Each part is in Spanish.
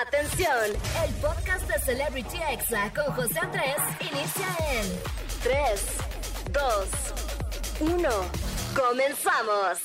Atención, el podcast de Celebrity Exa con José Andrés inicia en 3, 2, 1. Comenzamos.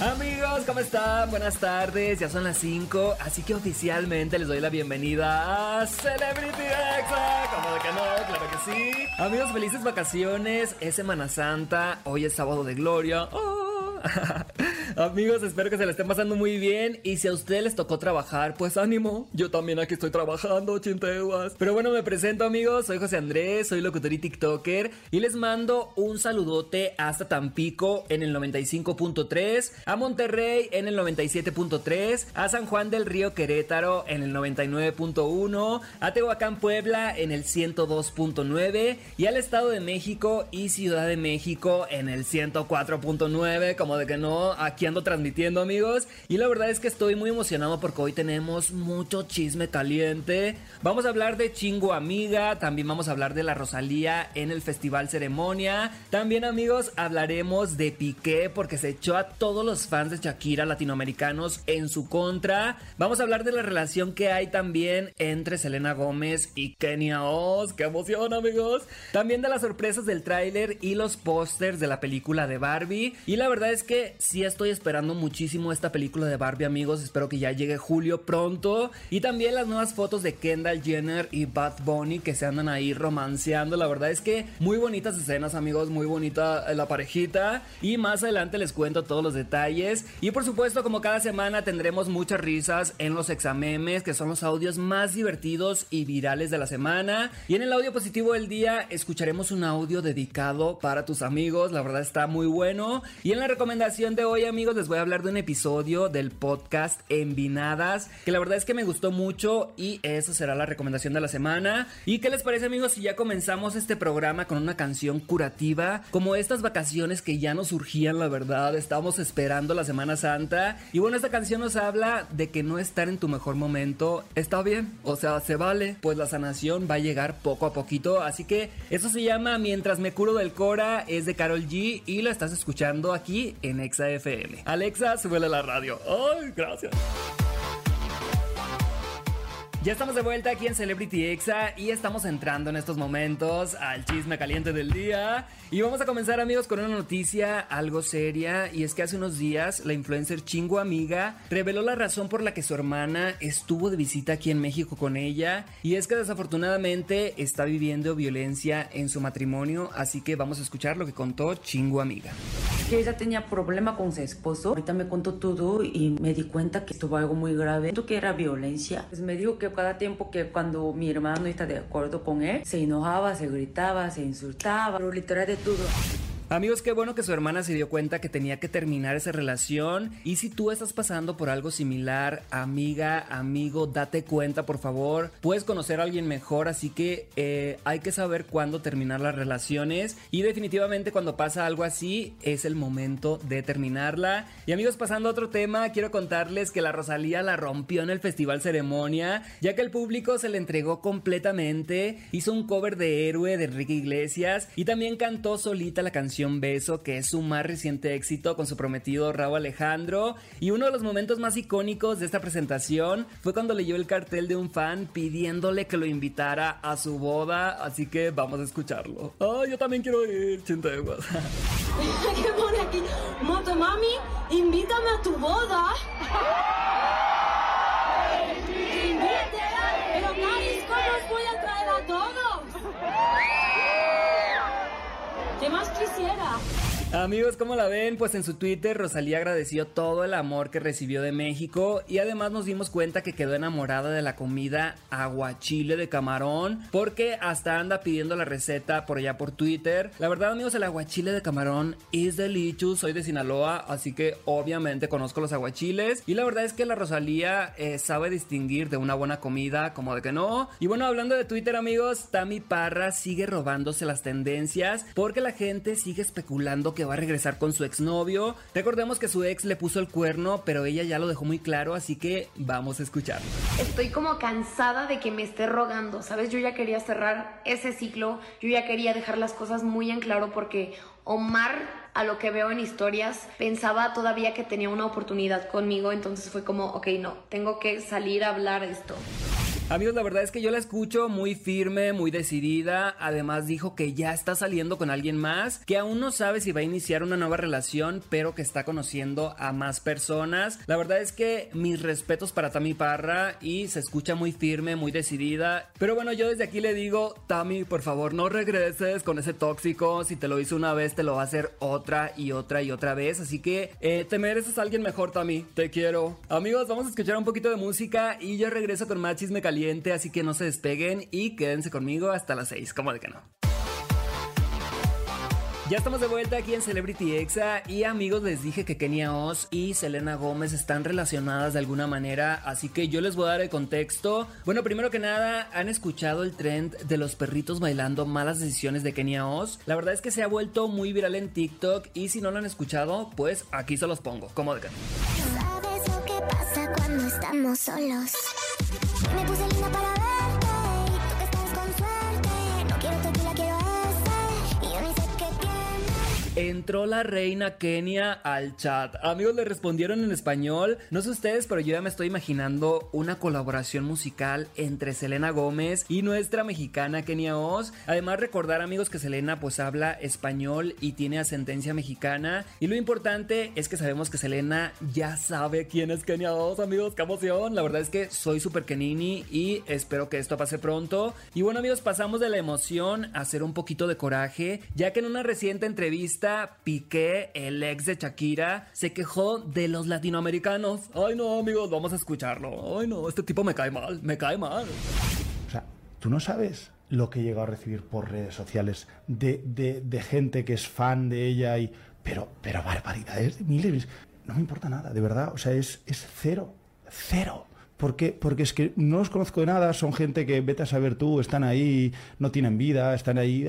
Amigos, ¿cómo están? Buenas tardes, ya son las 5, así que oficialmente les doy la bienvenida a Celebrity Exa. ¿Cómo de que no? Claro que sí. Amigos, felices vacaciones, es Semana Santa, hoy es sábado de gloria. Oh. Amigos, espero que se le estén pasando muy bien. Y si a ustedes les tocó trabajar, pues ánimo. Yo también aquí estoy trabajando, chinteguas. Pero bueno, me presento, amigos. Soy José Andrés, soy locutor y TikToker. Y les mando un saludote hasta Tampico en el 95.3, a Monterrey en el 97.3, a San Juan del Río Querétaro en el 99.1, a Tehuacán, Puebla en el 102.9 y al Estado de México y Ciudad de México en el 104.9. Como de que no, aquí ando transmitiendo amigos y la verdad es que estoy muy emocionado porque hoy tenemos mucho chisme caliente. Vamos a hablar de Chingo Amiga, también vamos a hablar de la Rosalía en el Festival Ceremonia. También amigos hablaremos de Piqué porque se echó a todos los fans de Shakira latinoamericanos en su contra. Vamos a hablar de la relación que hay también entre Selena Gómez y Kenia Oz. ¡Qué emoción amigos! También de las sorpresas del tráiler y los pósters de la película de Barbie. Y la verdad es que si estoy esperando muchísimo esta película de Barbie, amigos. Espero que ya llegue julio pronto. Y también las nuevas fotos de Kendall Jenner y Bad Bunny que se andan ahí romanceando. La verdad es que muy bonitas escenas, amigos. Muy bonita eh, la parejita. Y más adelante les cuento todos los detalles. Y por supuesto, como cada semana, tendremos muchas risas en los examemes, que son los audios más divertidos y virales de la semana. Y en el audio positivo del día, escucharemos un audio dedicado para tus amigos. La verdad está muy bueno. Y en la recomendación de hoy, amigos les voy a hablar de un episodio del podcast Envinadas, que la verdad es que me gustó mucho y esa será la recomendación de la semana. ¿Y qué les parece amigos si ya comenzamos este programa con una canción curativa? Como estas vacaciones que ya nos surgían, la verdad, estamos esperando la Semana Santa. Y bueno, esta canción nos habla de que no estar en tu mejor momento está bien, o sea, se vale, pues la sanación va a llegar poco a poquito. Así que eso se llama Mientras me curo del Cora, es de Carol G y la estás escuchando aquí en Exa FM. Alexa, súbele la radio. Ay, gracias. Ya estamos de vuelta aquí en Celebrity Exa y estamos entrando en estos momentos al chisme caliente del día. Y vamos a comenzar amigos con una noticia algo seria y es que hace unos días la influencer Chingo Amiga reveló la razón por la que su hermana estuvo de visita aquí en México con ella y es que desafortunadamente está viviendo violencia en su matrimonio, así que vamos a escuchar lo que contó Chingo Amiga. Que ella tenía problema con su esposo, ahorita me contó todo y me di cuenta que estuvo algo muy grave, Siento que era violencia. Pues me dijo que cada tiempo que cuando mi hermano está de acuerdo con él, se enojaba, se gritaba, se insultaba, pero literal de todo. Amigos, qué bueno que su hermana se dio cuenta que tenía que terminar esa relación. Y si tú estás pasando por algo similar, amiga, amigo, date cuenta, por favor. Puedes conocer a alguien mejor, así que eh, hay que saber cuándo terminar las relaciones. Y definitivamente cuando pasa algo así, es el momento de terminarla. Y amigos, pasando a otro tema, quiero contarles que la Rosalía la rompió en el Festival Ceremonia, ya que el público se le entregó completamente. Hizo un cover de héroe de Enrique Iglesias y también cantó solita la canción Beso, que es su más reciente éxito con su prometido Raúl Alejandro. Y uno de los momentos más icónicos de esta presentación fue cuando leyó el cartel de un fan pidiéndole que lo invitara a su boda. Así que vamos a escucharlo. Oh, yo también quiero ir, chinteguas. ¿Qué pone aquí? Motomami, invítame a tu boda. ¿Qué más quisiera? Amigos, ¿cómo la ven? Pues en su Twitter Rosalía agradeció todo el amor que recibió de México y además nos dimos cuenta que quedó enamorada de la comida aguachile de camarón porque hasta anda pidiendo la receta por allá por Twitter. La verdad amigos, el aguachile de camarón es delicious, soy de Sinaloa, así que obviamente conozco los aguachiles y la verdad es que la Rosalía eh, sabe distinguir de una buena comida como de que no. Y bueno, hablando de Twitter amigos, Tami Parra sigue robándose las tendencias porque la gente sigue especulando que va a regresar con su exnovio. Recordemos que su ex le puso el cuerno, pero ella ya lo dejó muy claro, así que vamos a escucharlo. Estoy como cansada de que me esté rogando, ¿sabes? Yo ya quería cerrar ese ciclo, yo ya quería dejar las cosas muy en claro porque Omar a lo que veo en historias, pensaba todavía que tenía una oportunidad conmigo, entonces fue como, ok, no, tengo que salir a hablar esto. Amigos, la verdad es que yo la escucho muy firme, muy decidida. Además dijo que ya está saliendo con alguien más, que aún no sabe si va a iniciar una nueva relación, pero que está conociendo a más personas. La verdad es que mis respetos para Tami Parra y se escucha muy firme, muy decidida. Pero bueno, yo desde aquí le digo, Tami, por favor, no regreses con ese tóxico. Si te lo hizo una vez, te lo va a hacer otra y otra y otra vez. Así que eh, te mereces a alguien mejor, Tami. Te quiero. Amigos, vamos a escuchar un poquito de música y yo regreso con más chisme caliente así que no se despeguen y quédense conmigo hasta las 6, como de que no. Ya estamos de vuelta aquí en Celebrity Exa y amigos les dije que Kenia Oz y Selena Gómez están relacionadas de alguna manera, así que yo les voy a dar el contexto. Bueno, primero que nada, ¿han escuchado el trend de los perritos bailando malas decisiones de Kenia Oz? La verdad es que se ha vuelto muy viral en TikTok y si no lo han escuchado, pues aquí se los pongo, como de ¿Sabes lo que pasa cuando estamos solos? Me puse linda para Entró la reina Kenia al chat. Amigos le respondieron en español. No sé ustedes, pero yo ya me estoy imaginando una colaboración musical entre Selena Gómez y nuestra mexicana Kenia Oz. Además recordar amigos que Selena pues habla español y tiene ascendencia mexicana. Y lo importante es que sabemos que Selena ya sabe quién es Kenia Oz, amigos. ¡Qué emoción! La verdad es que soy super Kenini y espero que esto pase pronto. Y bueno amigos, pasamos de la emoción a hacer un poquito de coraje, ya que en una reciente entrevista Piqué, el ex de Shakira, se quejó de los latinoamericanos. Ay no amigos, vamos a escucharlo. Ay no, este tipo me cae mal, me cae mal. O sea, tú no sabes lo que he llegado a recibir por redes sociales de, de- gente que es fan de ella y... Pero, pero barbaridades de miles. No me importa nada, de verdad. O sea, es, es cero. Cero. ¿Por qué? Porque es que no los conozco de nada, son gente que vete a saber tú, están ahí, no tienen vida, están ahí...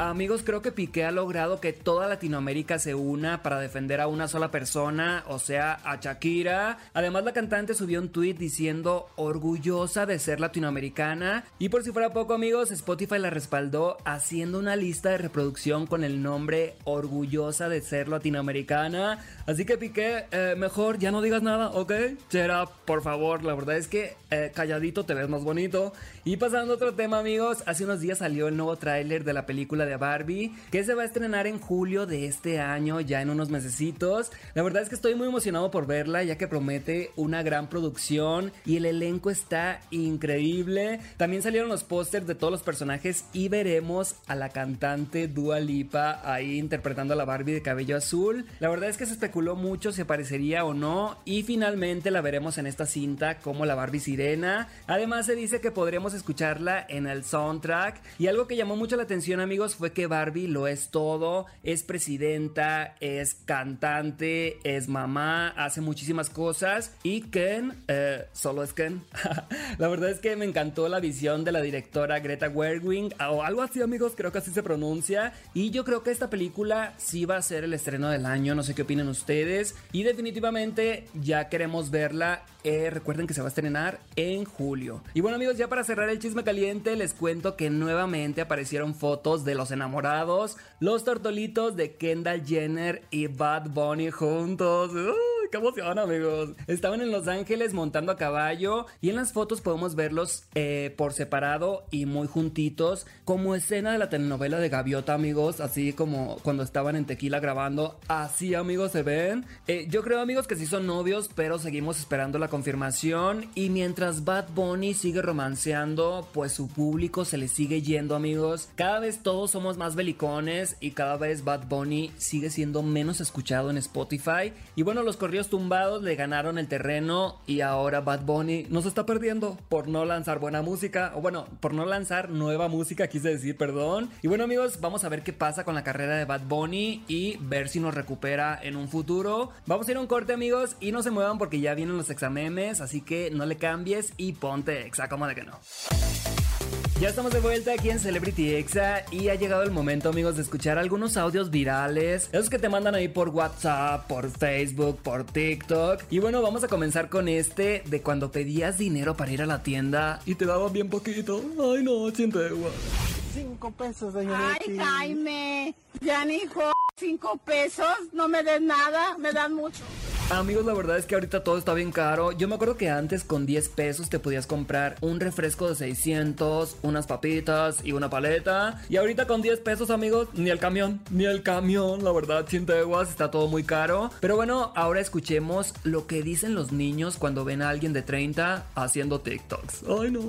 Amigos, creo que Piqué ha logrado que toda Latinoamérica se una para defender a una sola persona, o sea, a Shakira. Además, la cantante subió un tweet diciendo orgullosa de ser latinoamericana. Y por si fuera poco, amigos, Spotify la respaldó haciendo una lista de reproducción con el nombre orgullosa de ser latinoamericana. Así que Piqué, eh, mejor ya no digas nada, ¿ok? Chera, por favor, la verdad es que eh, calladito te ves más bonito. Y pasando a otro tema, amigos, hace unos días salió el nuevo tráiler de la película de Barbie, que se va a estrenar en julio de este año, ya en unos mesecitos. La verdad es que estoy muy emocionado por verla, ya que promete una gran producción y el elenco está increíble. También salieron los pósters de todos los personajes y veremos a la cantante Dua Lipa ahí interpretando a la Barbie de cabello azul. La verdad es que se especuló mucho si aparecería o no y finalmente la veremos en esta cinta como la Barbie sirena. Además se dice que podremos escucharla en el soundtrack y algo que llamó mucho la atención amigos fue que Barbie lo es todo, es presidenta, es cantante, es mamá, hace muchísimas cosas y Ken eh, solo es Ken. la verdad es que me encantó la visión de la directora Greta Gerwig o algo así amigos, creo que así se pronuncia y yo creo que esta película sí va a ser el estreno del año, no sé qué opinan ustedes y definitivamente ya queremos verla. Eh, recuerden que se va a estrenar en julio. Y bueno amigos, ya para cerrar el chisme caliente les cuento que nuevamente aparecieron fotos de los enamorados, los tortolitos de Kendall Jenner y Bad Bunny juntos. ¡Uy, ¡Qué emoción amigos! Estaban en Los Ángeles montando a caballo y en las fotos podemos verlos eh, por separado y muy juntitos como escena de la telenovela de Gaviota amigos, así como cuando estaban en Tequila grabando, así amigos se ven. Eh, yo creo amigos que sí son novios, pero seguimos esperando la confirmación y mientras Bad Bunny sigue romanceando, pues su público se le sigue yendo amigos. Cada vez todos somos más belicones y cada vez Bad Bunny sigue siendo menos escuchado en Spotify. Y bueno, los tumbados le ganaron el terreno y ahora Bad Bunny nos está perdiendo por no lanzar buena música, o bueno, por no lanzar nueva música, quise decir, perdón. Y bueno amigos, vamos a ver qué pasa con la carrera de Bad Bunny y ver si nos recupera en un futuro. Vamos a ir a un corte amigos y no se muevan porque ya vienen los examemes, así que no le cambies y ponte exa, como de que no. Ya estamos de vuelta aquí en Celebrity Exa y ha llegado el momento amigos de escuchar algunos audios virales, esos que te mandan ahí por WhatsApp, por Facebook, por TikTok. Y bueno, vamos a comenzar con este de cuando pedías dinero para ir a la tienda y te daban bien poquito. Ay no, siente igual. Cinco pesos, señorita. Ay, Jaime, ya ni jodas, Cinco pesos, no me den nada, me dan mucho. Amigos, la verdad es que ahorita todo está bien caro. Yo me acuerdo que antes con 10 pesos te podías comprar un refresco de 600, unas papitas y una paleta. Y ahorita con 10 pesos, amigos, ni el camión, ni el camión, la verdad, chinteguas, está todo muy caro. Pero bueno, ahora escuchemos lo que dicen los niños cuando ven a alguien de 30 haciendo TikToks. Ay, no.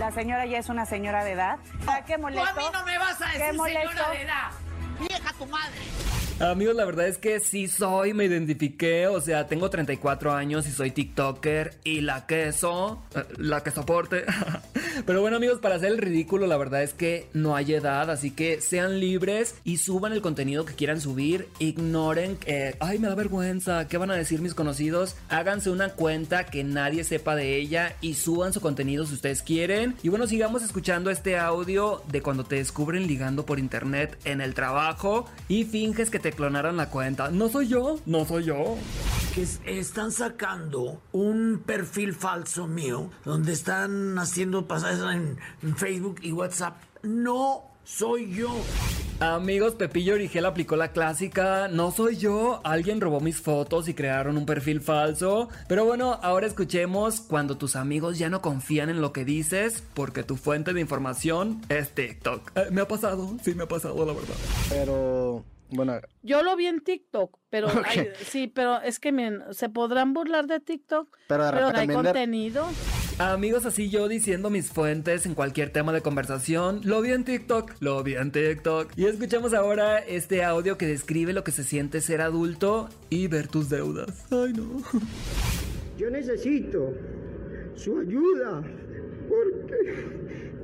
La señora ya es una señora de edad. ¿A qué molesto? Tú a mí no me vas a ¿Qué decir señora de edad. Vieja tu madre. Amigos, la verdad es que sí soy, me identifiqué, o sea, tengo 34 años y soy TikToker y la queso, eh, la que soporte. Pero bueno amigos, para hacer el ridículo la verdad es que no hay edad, así que sean libres y suban el contenido que quieran subir, ignoren que, ay me da vergüenza, ¿qué van a decir mis conocidos? Háganse una cuenta que nadie sepa de ella y suban su contenido si ustedes quieren. Y bueno, sigamos escuchando este audio de cuando te descubren ligando por internet en el trabajo y finges que te clonaron la cuenta. No soy yo, no soy yo. Que es- están sacando un perfil falso mío donde están haciendo pasajes en, en Facebook y WhatsApp. No soy yo. Amigos, Pepillo Origel aplicó la clásica, no soy yo, alguien robó mis fotos y crearon un perfil falso. Pero bueno, ahora escuchemos cuando tus amigos ya no confían en lo que dices porque tu fuente de información es TikTok. Eh, me ha pasado, sí me ha pasado la verdad. Pero, bueno, Yo lo vi en TikTok, pero Ok. ay, sí, pero es que miren, se podrán burlar de TikTok, Pero de pero no hay contenido. Amigos, así yo diciendo mis fuentes en cualquier tema de conversación, lo vi en TikTok, lo vi en TikTok. Y escuchemos ahora este audio que describe lo que se siente ser adulto y ver tus deudas. Ay no. Yo necesito su ayuda porque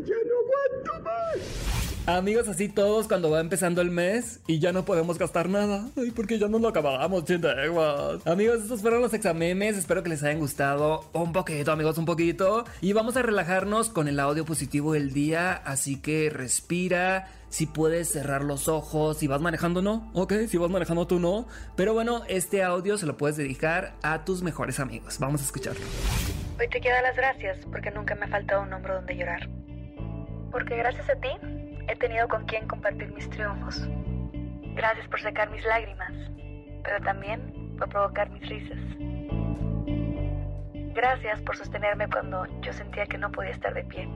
ya no aguanto más. Amigos, así todos cuando va empezando el mes y ya no podemos gastar nada. Ay, porque ya nos lo acabamos, chinteguas. Amigos, estos fueron los examemes. Espero que les hayan gustado un poquito, amigos, un poquito. Y vamos a relajarnos con el audio positivo del día. Así que respira. Si puedes cerrar los ojos, si vas manejando, no. Ok, si vas manejando, tú no. Pero bueno, este audio se lo puedes dedicar a tus mejores amigos. Vamos a escucharlo. Hoy te quiero las gracias porque nunca me ha faltado un hombro donde llorar. Porque gracias a ti he tenido con quien compartir mis triunfos. Gracias por secar mis lágrimas, pero también por provocar mis risas. Gracias por sostenerme cuando yo sentía que no podía estar de pie.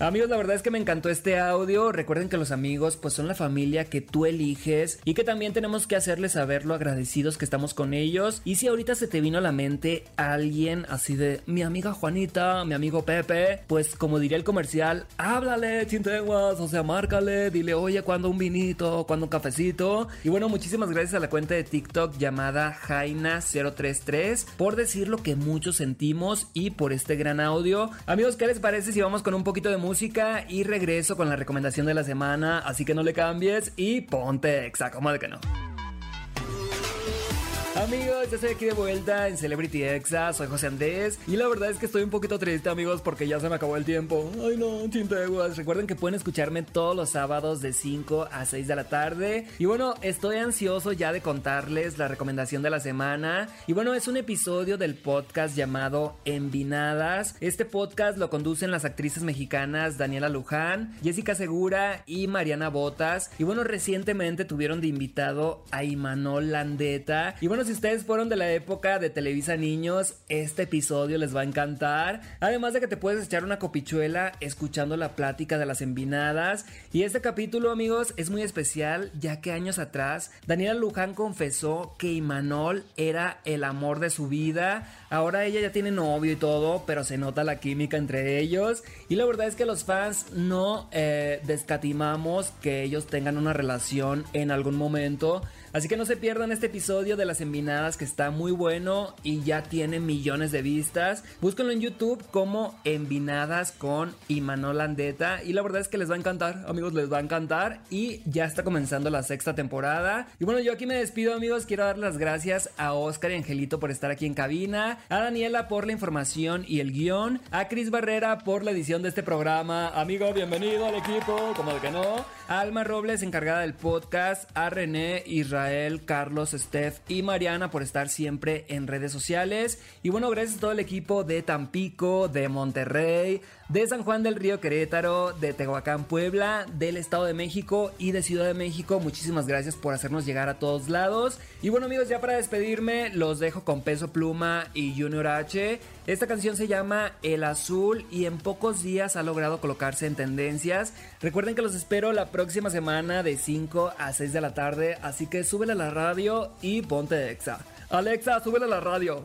Amigos, la verdad es que me encantó este audio. Recuerden que los amigos pues son la familia que tú eliges y que también tenemos que hacerles saber lo agradecidos que estamos con ellos. Y si ahorita se te vino a la mente alguien así de mi amiga Juanita, mi amigo Pepe, pues como diría el comercial, háblale, chinteguas, o sea, márcale, dile, oye, cuando un vinito, cuando un cafecito. Y bueno, muchísimas gracias a la cuenta de TikTok llamada Jaina033 por decir lo que muchos sentimos y por este gran audio. Amigos, ¿qué les parece si vamos con un poquito de música y regreso con la recomendación de la semana? Así que no le cambies y ponte exa, que no. Amigos, ya estoy aquí de vuelta en Celebrity Exa, soy José Andrés y la verdad es que estoy un poquito triste amigos porque ya se me acabó el tiempo. Ay no, chinteguas. Recuerden que pueden escucharme todos los sábados de 5 a 6 de la tarde. Y bueno, estoy ansioso ya de contarles la recomendación de la semana. Y bueno, es un episodio del podcast llamado Envinadas. Este podcast lo conducen las actrices mexicanas Daniela Luján, Jessica Segura y Mariana Botas. Y bueno, recientemente tuvieron de invitado a Imanol Landeta. Y bueno, si ustedes fueron de la época de Televisa Niños, este episodio les va a encantar. Además de que te puedes echar una copichuela escuchando la plática de las envinadas. Y este capítulo, amigos, es muy especial ya que años atrás Daniela Luján confesó que Imanol era el amor de su vida. Ahora ella ya tiene novio y todo, pero se nota la química entre ellos. Y la verdad es que los fans no eh, descatimamos que ellos tengan una relación en algún momento. Así que no se pierdan este episodio de las envinadas que está muy bueno y ya tiene millones de vistas. Búsquenlo en YouTube como Envinadas con Imanol Andeta y la verdad es que les va a encantar, amigos, les va a encantar y ya está comenzando la sexta temporada. Y bueno, yo aquí me despido, amigos, quiero dar las gracias a Oscar y Angelito por estar aquí en cabina, a Daniela por la información y el guion, a Cris Barrera por la edición de este programa. Amigo, bienvenido al equipo, como de que no. A Alma Robles, encargada del podcast, a René Israel Israel, Carlos, Steph y Mariana por estar siempre en redes sociales. Y bueno, gracias a todo el equipo de Tampico, de Monterrey, de San Juan del Río Querétaro, de Tehuacán, Puebla, del Estado de México y de Ciudad de México. Muchísimas gracias por hacernos llegar a todos lados. Y bueno amigos, ya para despedirme, los dejo con Peso Pluma y Junior H. Esta canción se llama El Azul y en pocos días ha logrado colocarse en tendencias. Recuerden que los espero la próxima semana de 5 a 6 de la tarde, así que súbele a la radio y ponte Exa. Alexa, súbele a la radio.